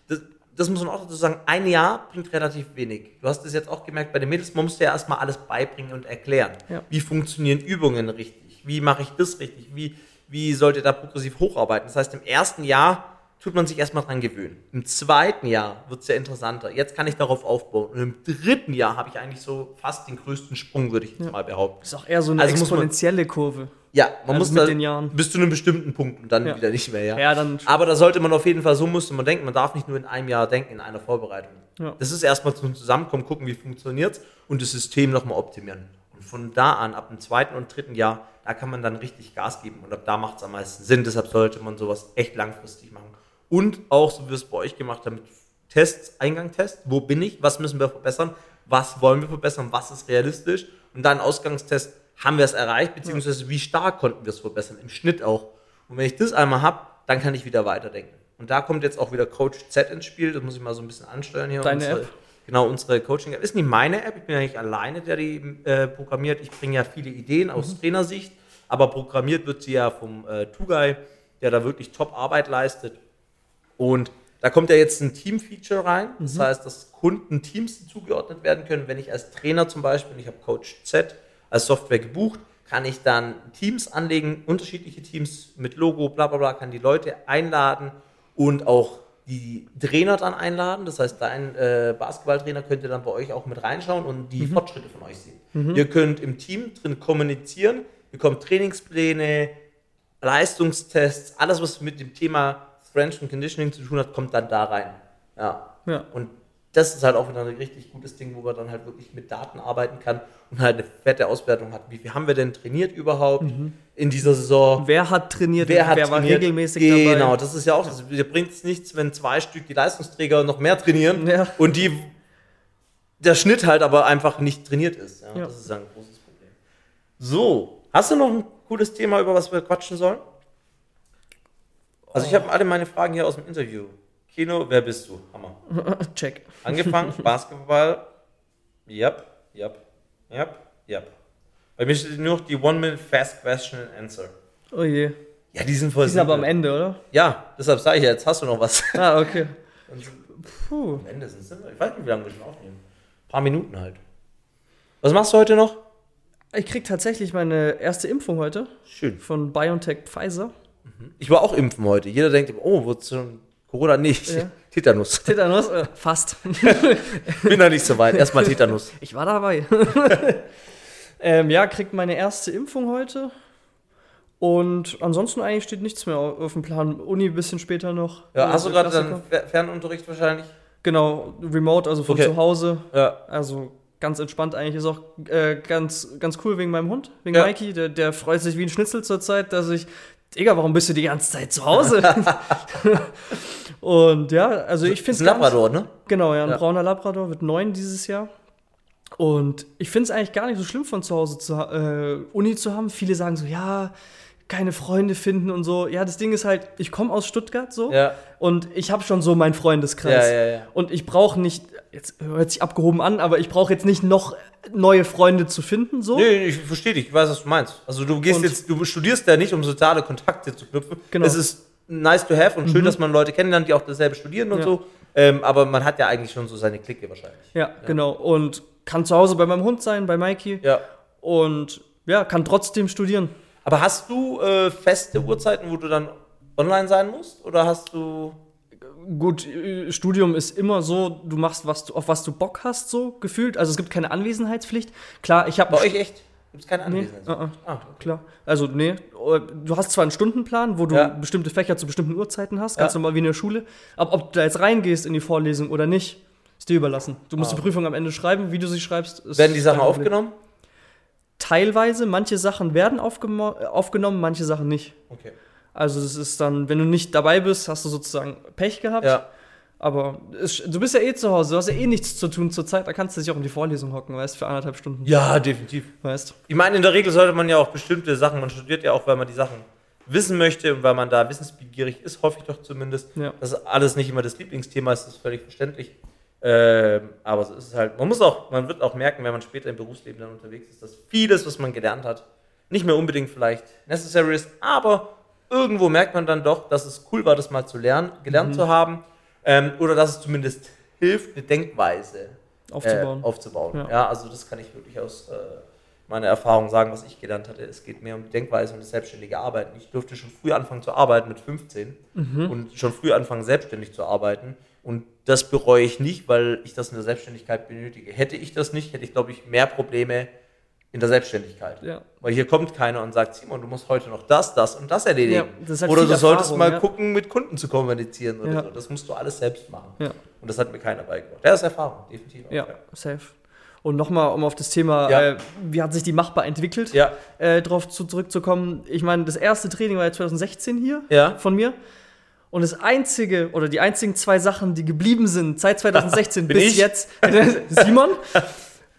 das, das muss man auch dazu sagen, ein Jahr bringt relativ wenig. Du hast es jetzt auch gemerkt bei den Mädels, man muss ja erstmal alles beibringen und erklären. Ja. Wie funktionieren Übungen richtig? Wie mache ich das richtig? Wie, wie sollt ihr da progressiv hocharbeiten? Das heißt, im ersten Jahr tut man sich erstmal dran gewöhnen. Im zweiten Jahr wird es ja interessanter. Jetzt kann ich darauf aufbauen. Und im dritten Jahr habe ich eigentlich so fast den größten Sprung, würde ich jetzt mal behaupten. Das ist auch eher so eine Also muss man- exponentielle Kurve. Ja, man Also muss mit da den Jahren. bis zu einem bestimmten Punkt und dann Ja. wieder nicht mehr, ja. Ja, dann. Aber da sollte man auf jeden Fall, so musste man denken, man darf nicht nur in einem Jahr denken, in einer Vorbereitung. Ja. Das ist erstmal zum Zusammenkommen, gucken, wie funktioniert und das System nochmal optimieren. Und von da an, ab dem zweiten und dritten Jahr, da kann man dann richtig Gas geben und ab da macht es am meisten Sinn. Deshalb sollte man sowas echt langfristig machen. Und auch, so wie wir es bei euch gemacht haben, mit Tests, Eingangstest, wo bin ich, was müssen wir verbessern, was wollen wir verbessern, was ist realistisch und dann Ausgangstest, haben wir es erreicht, beziehungsweise wie stark konnten wir es verbessern, im Schnitt auch. Und wenn ich das einmal habe, dann kann ich wieder weiterdenken. Und da kommt jetzt auch wieder Coach Z ins Spiel, das muss ich mal so ein bisschen ansteuern hier. Deine unsere, App? Genau, unsere Coaching-App. Ist nicht meine App, ich bin ja nicht alleine, der die äh, programmiert. Ich bringe ja viele Ideen aus Mhm. Trainersicht, aber programmiert wird sie ja vom äh, Tugai, der da wirklich Top-Arbeit leistet. Und da kommt ja jetzt ein Team-Feature rein. Das Mhm. heißt, dass Kunden Teams zugeordnet werden können. Wenn ich als Trainer zum Beispiel, ich habe Coach Z als Software gebucht, kann ich dann Teams anlegen, unterschiedliche Teams mit Logo, bla bla bla, kann die Leute einladen und auch die Trainer dann einladen. Das heißt, dein äh, Basketballtrainer könnte dann bei euch auch mit reinschauen und die Fortschritte von euch sehen. Ihr könnt im Team drin kommunizieren, bekommt Trainingspläne, Leistungstests, alles, was mit dem Thema Strength and Conditioning zu tun hat, kommt dann da rein. Ja. Ja. Und das ist halt auch wieder ein richtig gutes Ding, wo man dann halt wirklich mit Daten arbeiten kann und halt eine fette Auswertung hat. Wie viel haben wir denn trainiert überhaupt in dieser Saison? Wer hat trainiert? Wer hat war trainiert? regelmäßig Genau, dabei? das ist ja auch, das dir bringt es nichts, wenn zwei Stück die Leistungsträger noch mehr trainieren Ja. und die der Schnitt halt aber einfach nicht trainiert ist. Ja, Ja. Das ist ein großes Problem. So, hast du noch ein cooles Thema, über was wir quatschen sollen? Also ich habe alle meine Fragen hier aus dem Interview. Kino, wer bist du? Hammer. Check. Angefangen, Basketball. Yep, yep, yep, yep. Bei mir steht nur noch die One-Minute Fast Question and Answer. Oh je. Ja, die sind voll Die sind aber am simpel. Ende, oder? Ja, deshalb sage ich ja, jetzt hast du noch was. Ah, okay. Puh. Am Ende sind es immer, ich weiß nicht, wie lange wir schon aufnehmen. Ein paar Minuten halt. Was machst du heute noch? Ich krieg tatsächlich meine erste Impfung heute Schön. von BioNTech Pfizer. Ich war auch impfen heute. Jeder denkt, oh, wird schon Corona nicht. Ja. Tetanus. Tetanus? Äh, fast. Bin da nicht so weit. Erstmal Tetanus. Ich war dabei. ähm, ja, kriegt meine erste Impfung heute. Und ansonsten eigentlich steht nichts mehr auf dem Plan. Uni ein bisschen später noch. Ja, hast du gerade dann Fer- Fernunterricht wahrscheinlich? Genau, remote, also von Okay. zu Hause. Ja. Also ganz entspannt eigentlich. Ist auch äh, ganz, ganz cool wegen meinem Hund, wegen Ja. Mikey. Der, der freut sich wie ein Schnitzel zurzeit, dass ich. Digga, warum bist du die ganze Zeit zu Hause? Und ja, also ich finde ist ein Labrador, ne? Genau, ja, ein Ja. brauner Labrador wird neun dieses Jahr. Und ich finde es eigentlich gar nicht so schlimm, von zu Hause zu, äh, Uni zu haben. Viele sagen so, ja, keine Freunde finden und so. Ja, das Ding ist halt, ich komme aus Stuttgart so Ja. und ich habe schon so meinen Freundeskreis. Ja, ja, ja. Und ich brauche nicht, jetzt hört sich abgehoben an, aber ich brauche jetzt nicht noch neue Freunde zu finden so. Nee, ich verstehe dich, ich weiß, was du meinst. Also du gehst Und- jetzt, du studierst ja nicht, um soziale Kontakte zu knüpfen. Genau. Es ist nice to have und schön, dass man Leute kennenlernt, die auch dasselbe studieren und so. Ähm, aber man hat ja eigentlich schon so seine Clique wahrscheinlich. Ja, genau. Und kann zu Hause bei meinem Hund sein, bei Mikey. Ja. Und ja, kann trotzdem studieren. Aber hast du äh, feste Uhrzeiten, wo du dann online sein musst? Oder hast du. Gut, äh, Studium ist immer so, du machst, was du, auf was du Bock hast, so gefühlt. Also es gibt keine Anwesenheitspflicht. Klar, ich habe. Bei euch echt? Gibt es keine Nee, Anwesenheit? uh -uh, Ah, klar. Also, nee. Du hast zwar einen Stundenplan, wo du Ja. bestimmte Fächer zu bestimmten Uhrzeiten hast, ganz Ja. normal wie in der Schule. Aber ob du da jetzt reingehst in die Vorlesung oder nicht, ist dir überlassen. Du musst Ah. die Prüfung am Ende schreiben, wie du sie schreibst. ist Werden die Sachen aufgenommen? Teilweise, manche Sachen werden aufgenommen, manche Sachen nicht. Okay. Also, das ist dann, wenn du nicht dabei bist, hast du sozusagen Pech gehabt. Ja. Aber es, du bist ja eh zu Hause, du hast ja eh nichts zu tun zur Zeit, da kannst du dich auch in die Vorlesung hocken, weißt für anderthalb Stunden. Ja, definitiv. Weißt Ich meine, in der Regel sollte man ja auch bestimmte Sachen, man studiert ja auch, weil man die Sachen wissen möchte und weil man da wissensbegierig ist, hoffe ich doch zumindest. Ja. Dass alles nicht immer das Lieblingsthema ist, das ist völlig verständlich. Ähm, aber so ist es halt. Man muss auch, man wird auch merken, wenn man später im Berufsleben dann unterwegs ist, dass vieles, was man gelernt hat, nicht mehr unbedingt vielleicht necessary ist, aber irgendwo merkt man dann doch, dass es cool war, das mal zu lernen, gelernt zu haben. Ähm, oder dass es zumindest hilft, eine Denkweise Aufzubauen. Äh, aufzubauen. Ja. Ja. also das kann ich wirklich aus äh, meiner Erfahrung sagen, was ich gelernt hatte. Es geht mehr um die Denkweise und das selbstständige Arbeiten. Ich durfte schon früh anfangen zu arbeiten mit 15 Mhm. und schon früh anfangen, selbstständig zu arbeiten. Und das bereue ich nicht, weil ich das in der Selbstständigkeit benötige. Hätte ich das nicht, hätte ich, glaube ich, mehr Probleme in der Selbstständigkeit. Ja. Weil hier kommt keiner und sagt, Simon, du musst heute noch das, das und das erledigen. Ja, das halt oder du solltest Erfahrung, mal ja. gucken, mit Kunden zu kommunizieren oder Ja. so. Das musst du alles selbst machen. Ja. Und das hat mir keiner beigebracht. Der ist Erfahrung, definitiv. auch, Ja, safe. Und nochmal, um auf das Thema, Ja. äh, wie hat sich die machbar entwickelt, Ja, äh, drauf zu, zurückzukommen. Ich meine, das erste Training war ja 2016 hier ja. von mir. Und das einzige oder die einzigen zwei Sachen, die geblieben sind seit 2016 Bin bis ich? jetzt, Simon,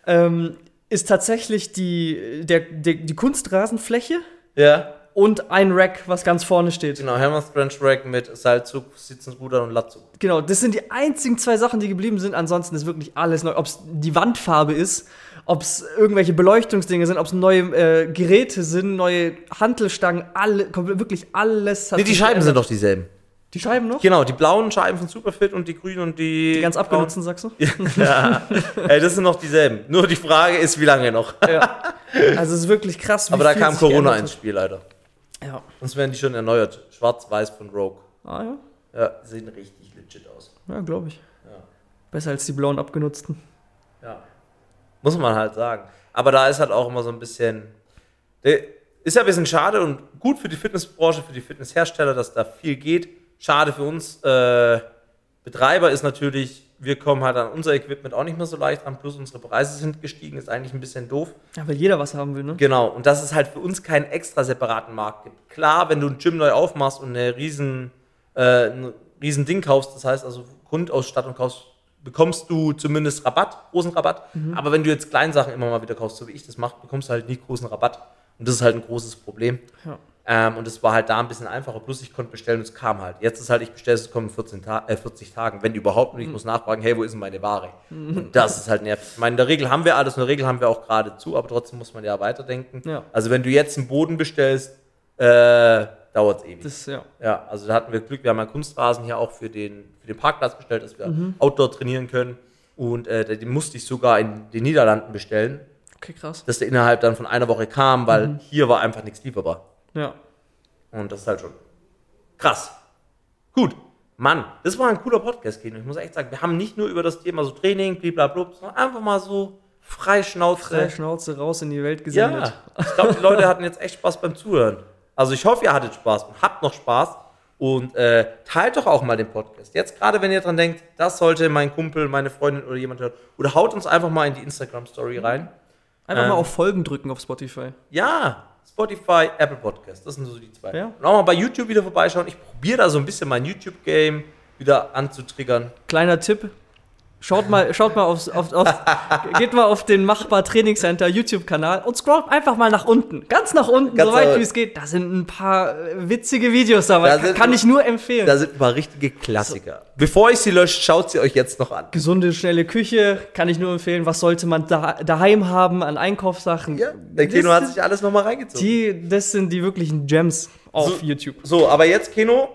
ähm, ist tatsächlich die, der, der, die Kunstrasenfläche Ja, und ein Rack, was ganz vorne steht. genau. Hammer Strange Rack mit Seilzug, Sitzensruder und Latzug. Genau, das sind die einzigen zwei Sachen, die geblieben sind. Ansonsten ist wirklich alles neu. Ob es die Wandfarbe ist, ob es irgendwelche Beleuchtungsdinge sind, ob es neue äh, Geräte sind, neue Hantelstangen, alle, wirklich alles. hat Nee, die Scheiben sind doch dieselben. Die Scheiben noch? Genau, die blauen Scheiben von Superfit und die grünen und die. Die ganz abgenutzten, sagst du? Ja, Ey, das sind noch dieselben. Nur die Frage ist, wie lange noch. ja. Also es ist wirklich krass. Wie Aber da kam Corona ins Spiel leider. Ja. Sonst wären die schon erneuert. Schwarz-Weiß von Rogue. Ah ja, Ja, sehen richtig legit aus. ja glaube ich. Ja. Besser als die blauen abgenutzten. Ja. Muss man halt sagen. Aber da ist halt auch immer so ein bisschen. Ist ja ein bisschen schade und gut für die Fitnessbranche, für die Fitnesshersteller, dass da viel geht. Schade für uns äh, Betreiber ist natürlich, wir kommen halt an unser Equipment auch nicht mehr so leicht an, plus unsere Preise sind gestiegen, ist eigentlich ein bisschen doof. Ja, weil jeder was haben will, ne? Genau, und dass es halt für uns keinen extra separaten Markt gibt. Klar, wenn du ein Gym neu aufmachst und eine riesen, äh, ein riesen Ding kaufst, das heißt also Grundausstattung kaufst, bekommst du zumindest Rabatt, großen Rabatt. Aber wenn du jetzt Kleinsachen immer mal wieder kaufst, so wie ich das mache, bekommst du halt nicht großen Rabatt. Und das ist halt ein großes Problem. Ja. Ähm, und es war halt da ein bisschen einfacher. Plus ich konnte bestellen und es kam halt. Jetzt ist halt, ich bestelle es, kommen in 14 Ta äh, 40 Tagen. Wenn überhaupt, und ich muss nachfragen, hey, wo ist denn meine Ware? Und das ist halt nervig. Ich meine, in der Regel haben wir alles, in der Regel haben wir auch gerade zu, aber trotzdem muss man ja weiterdenken. Ja. Also wenn du jetzt einen Boden bestellst, äh, dauert es ewig. Das, ja. Ja, also da hatten wir Glück, wir haben einen Kunstrasen hier auch für den, für den Parkplatz bestellt, dass wir Outdoor trainieren können. Und äh, den musste ich sogar in den Niederlanden bestellen, Okay, krass. dass der innerhalb dann von einer Woche kam, weil hier war einfach nichts lieferbar. Ja. Und das ist halt schon krass. Gut. Mann, das war ein cooler Podcast, Keno. Ich muss echt sagen, wir haben nicht nur über das Thema so Training, blablabla, sondern einfach mal so frei Schnauze. Freie Schnauze raus in die Welt gesendet. Ja, ich glaube, die Leute hatten jetzt echt Spaß beim Zuhören. Also ich hoffe, ihr hattet Spaß und habt noch Spaß. Und äh, teilt doch auch mal den Podcast. Jetzt gerade, wenn ihr dran denkt, das sollte mein Kumpel, meine Freundin oder jemand hören. Oder haut uns einfach mal in die Instagram-Story rein. Einfach Ähm. mal auf Folgen drücken auf Spotify. Ja, Spotify, Apple Podcast, das sind so die zwei. Ja. Und auch mal bei YouTube wieder vorbeischauen. Ich probiere da so ein bisschen mein YouTube-Game wieder anzutriggern. Kleiner Tipp. Schaut mal, schaut mal aufs, auf, auf, geht mal auf den Machbar Training Center YouTube-Kanal und scrollt einfach mal nach unten. Ganz nach unten, Ganz so weit wie es geht. Da sind ein paar äh, witzige Videos dabei. Da Kann, sind- kann ich nur empfehlen. Da sind ein paar richtige Klassiker. Bevor ich sie lösche, schaut sie euch jetzt noch an. Gesunde, schnelle Küche, kann ich nur empfehlen. Was sollte man da, daheim haben an Einkaufssachen? Ja, der Keno Das hat sich alles nochmal reingezogen. Die, das sind die wirklichen Gems auf So- YouTube. So, aber jetzt, Keno,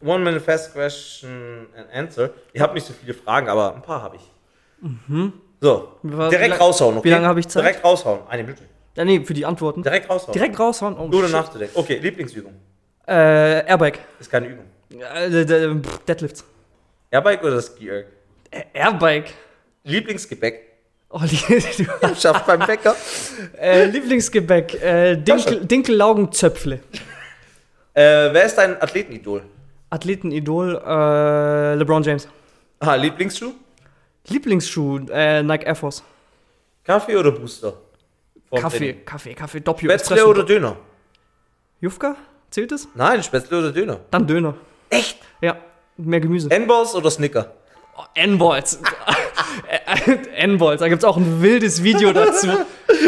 One Manifest Question and Answer. Ihr habt nicht so viele Fragen, aber ein paar habe ich. So, Wie direkt lang- raushauen, okay? wie lange habe ich Zeit? Direkt raushauen. Eine Minute. Ja, nee, für die Antworten. Direkt raushauen. Direkt raushauen. Oh, shit. nachzudenken. Okay, Lieblingsübung. Äh, Airbike. Ist keine Übung. Äh, Deadlifts. Airbike oder Ski Erg? Ä- Airbike. Lieblingsgebäck. Oh, die, du, Schafft beim Bäcker. äh, Lieblingsgebäck. Äh, Dinkel, Dinkellaugenzöpfle. Äh, wer ist dein Athletenidol? Athletenidol. Äh, LeBron James. Ah, Lieblingsschuh? Lieblingsschuh. Äh, Nike Air Force. Kaffee oder Booster? Vorm Kaffee, Training. Kaffee, Kaffee. Doppio. Spätzle oder Döner? Jufka? Zählt es? Nein, Spätzle oder Döner. Dann Döner. Echt? Ja, mehr Gemüse. N-Balls oder Snicker? Oh, N-Balls. N-Balls. Da gibt es auch ein wildes Video dazu.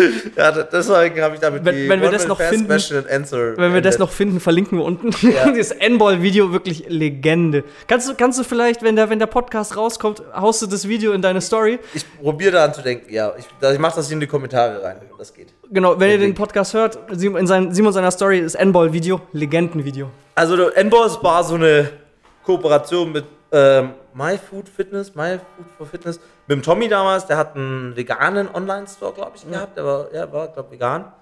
Ja, deswegen habe ich damit Wenn- wenn wir das noch finden- and Answer Wenn wir das noch finden, verlinken wir unten. Ja. das N-Ball-Video wirklich Legende. Kannst du, kannst du vielleicht, wenn der, wenn der Podcast rauskommt, haust du das Video in deine Story? Ich probiere daran zu denken, ja. Ich, ich mache das in die Kommentare rein, wenn das geht. Genau, wenn ihr den. Podcast hört, in sein, Simon seiner Story ist N-Ball-Video, Legendenvideo. Also der N-Balls war so eine Kooperation mit ähm, My Food Fitness, My Food for Fitness, mit dem Tommy damals, der hat einen veganen Online-Store, glaube ich, gehabt. Der war, ja, war glaube vegan.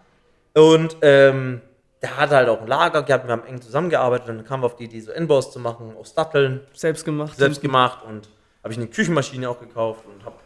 Und ähm, der hat halt auch ein Lager gehabt, wir haben eng zusammengearbeitet und dann kamen wir auf die Idee, so N-Balls zu machen, aus Datteln. Selbst gemacht. selbst gemacht und habe ich eine Küchenmaschine auch gekauft und habe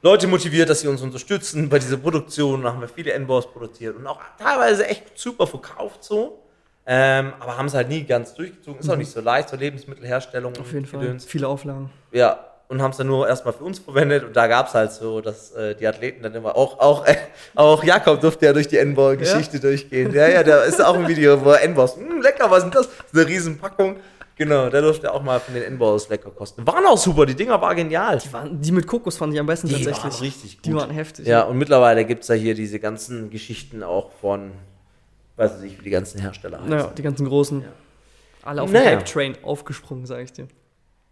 Leute motiviert, dass sie uns unterstützen bei dieser Produktion. Da haben wir viele N-Bows produziert und auch teilweise echt super verkauft so. Ähm, aber haben es halt nie ganz durchgezogen. Ist auch nicht so leicht, so Lebensmittelherstellung. Auf jeden Fall. Gedöns. Viele Auflagen. Ja, und haben es dann nur erstmal für uns verwendet und da gab es halt so, dass äh, die Athleten dann immer auch, auch, äh, auch Jakob durfte ja durch die N-Ball-Geschichte durchgehen. Ja, ja, da ist auch ein Video, wo N-Balls, "Hm, lecker, was ist denn das? Das ist eine Riesenpackung. Genau, der durfte auch mal von den N-Balls lecker kosten. Waren auch super, die Dinger waren genial. Die, waren, die mit Kokos fand ich am besten Die tatsächlich. waren richtig gut. Die waren heftig. Ja, und mittlerweile gibt es ja hier diese ganzen Geschichten auch von, weiß ich nicht, wie die ganzen Hersteller heißen. Naja, die ganzen Großen. Alle auf Naja. den Hype-Train aufgesprungen, sag ich dir.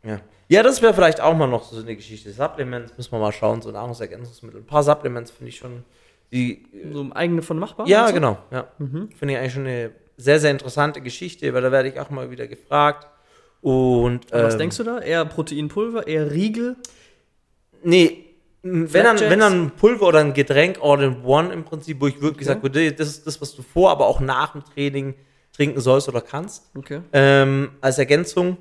Ja, ja das wäre vielleicht auch mal noch so eine Geschichte. Supplements, müssen wir mal schauen, so Nahrungsergänzungsmittel. Ein paar Supplements finde ich schon, die, So ein eigene von machbar? ja, so? genau, ja. Finde ich eigentlich schon eine sehr, sehr interessante Geschichte, weil da werde ich auch mal wieder gefragt. Und, Und Was ähm, denkst du da? Eher Proteinpulver, eher Riegel? Nee, wenn dann, wenn dann ein Pulver oder ein Getränk all in one im Prinzip, wo ich wirklich Okay. sage, das ist das, was du vor, aber auch nach dem Training trinken sollst oder kannst, Okay. ähm, als Ergänzung.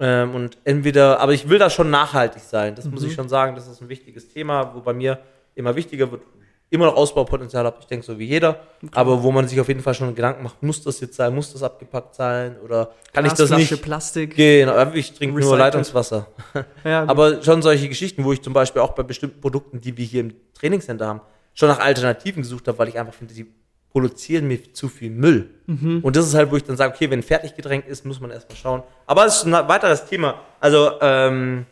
Ähm, und entweder, aber ich will da schon nachhaltig sein, das muss ich schon sagen, das ist ein wichtiges Thema, wo bei mir immer wichtiger wird. immer noch Ausbaupotenzial habe. Ich denke so wie jeder. Aber wo man sich auf jeden Fall schon Gedanken macht, muss das jetzt sein, muss das abgepackt sein oder kann ich das nicht? Plastik. Genau, ich trinke nur. Leitungswasser. Ja, Aber schon solche Geschichten, wo ich zum Beispiel auch bei bestimmten Produkten, die wir hier im Trainingscenter haben, schon nach Alternativen gesucht habe, weil ich einfach finde, die produzieren mir zu viel Müll. Und das ist halt, wo ich dann sage, okay, wenn fertig gedrängt ist, muss man erstmal schauen. Aber es ist ein weiteres Thema. Also, ähm,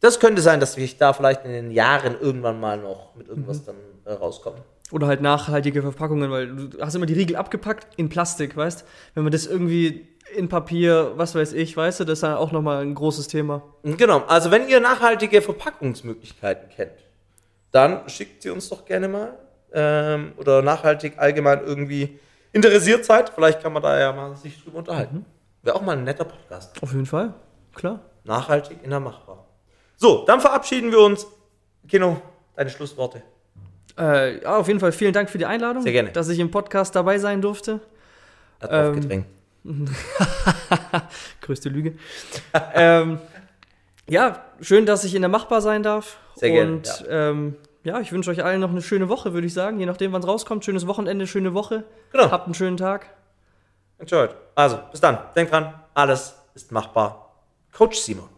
das könnte sein, dass ich da vielleicht in den Jahren irgendwann mal noch mit irgendwas dann äh, rauskomme. Oder halt nachhaltige Verpackungen, weil du hast immer die Riegel abgepackt in Plastik, weißt? Wenn man das irgendwie in Papier, was weiß ich, weißt du, das ist dann auch nochmal ein großes Thema. Genau, also wenn ihr nachhaltige Verpackungsmöglichkeiten kennt, dann schickt sie uns doch gerne mal. Ähm, oder nachhaltig allgemein irgendwie interessiert seid. Vielleicht kann man da ja mal sich drüber unterhalten. Wäre auch mal ein netter Podcast. Auf jeden Fall, klar. Nachhaltig in der Machbar. So, dann verabschieden wir uns. Kino, deine Schlussworte. Äh, ja, auf jeden Fall vielen Dank für die Einladung. Sehr gerne. Dass ich im Podcast dabei sein durfte. Hat Ähm, aufgedrängt. Größte Lüge. ähm, ja, schön, dass ich in der Machbar sein darf. Sehr gerne, Und ähm, ja, ich wünsche euch allen noch eine schöne Woche, würde ich sagen. Je nachdem, wann es rauskommt. Schönes Wochenende, schöne Woche. Genau. Habt einen schönen Tag. Enjoyed. Also, bis dann. Denkt dran, alles ist machbar. Coach Simon.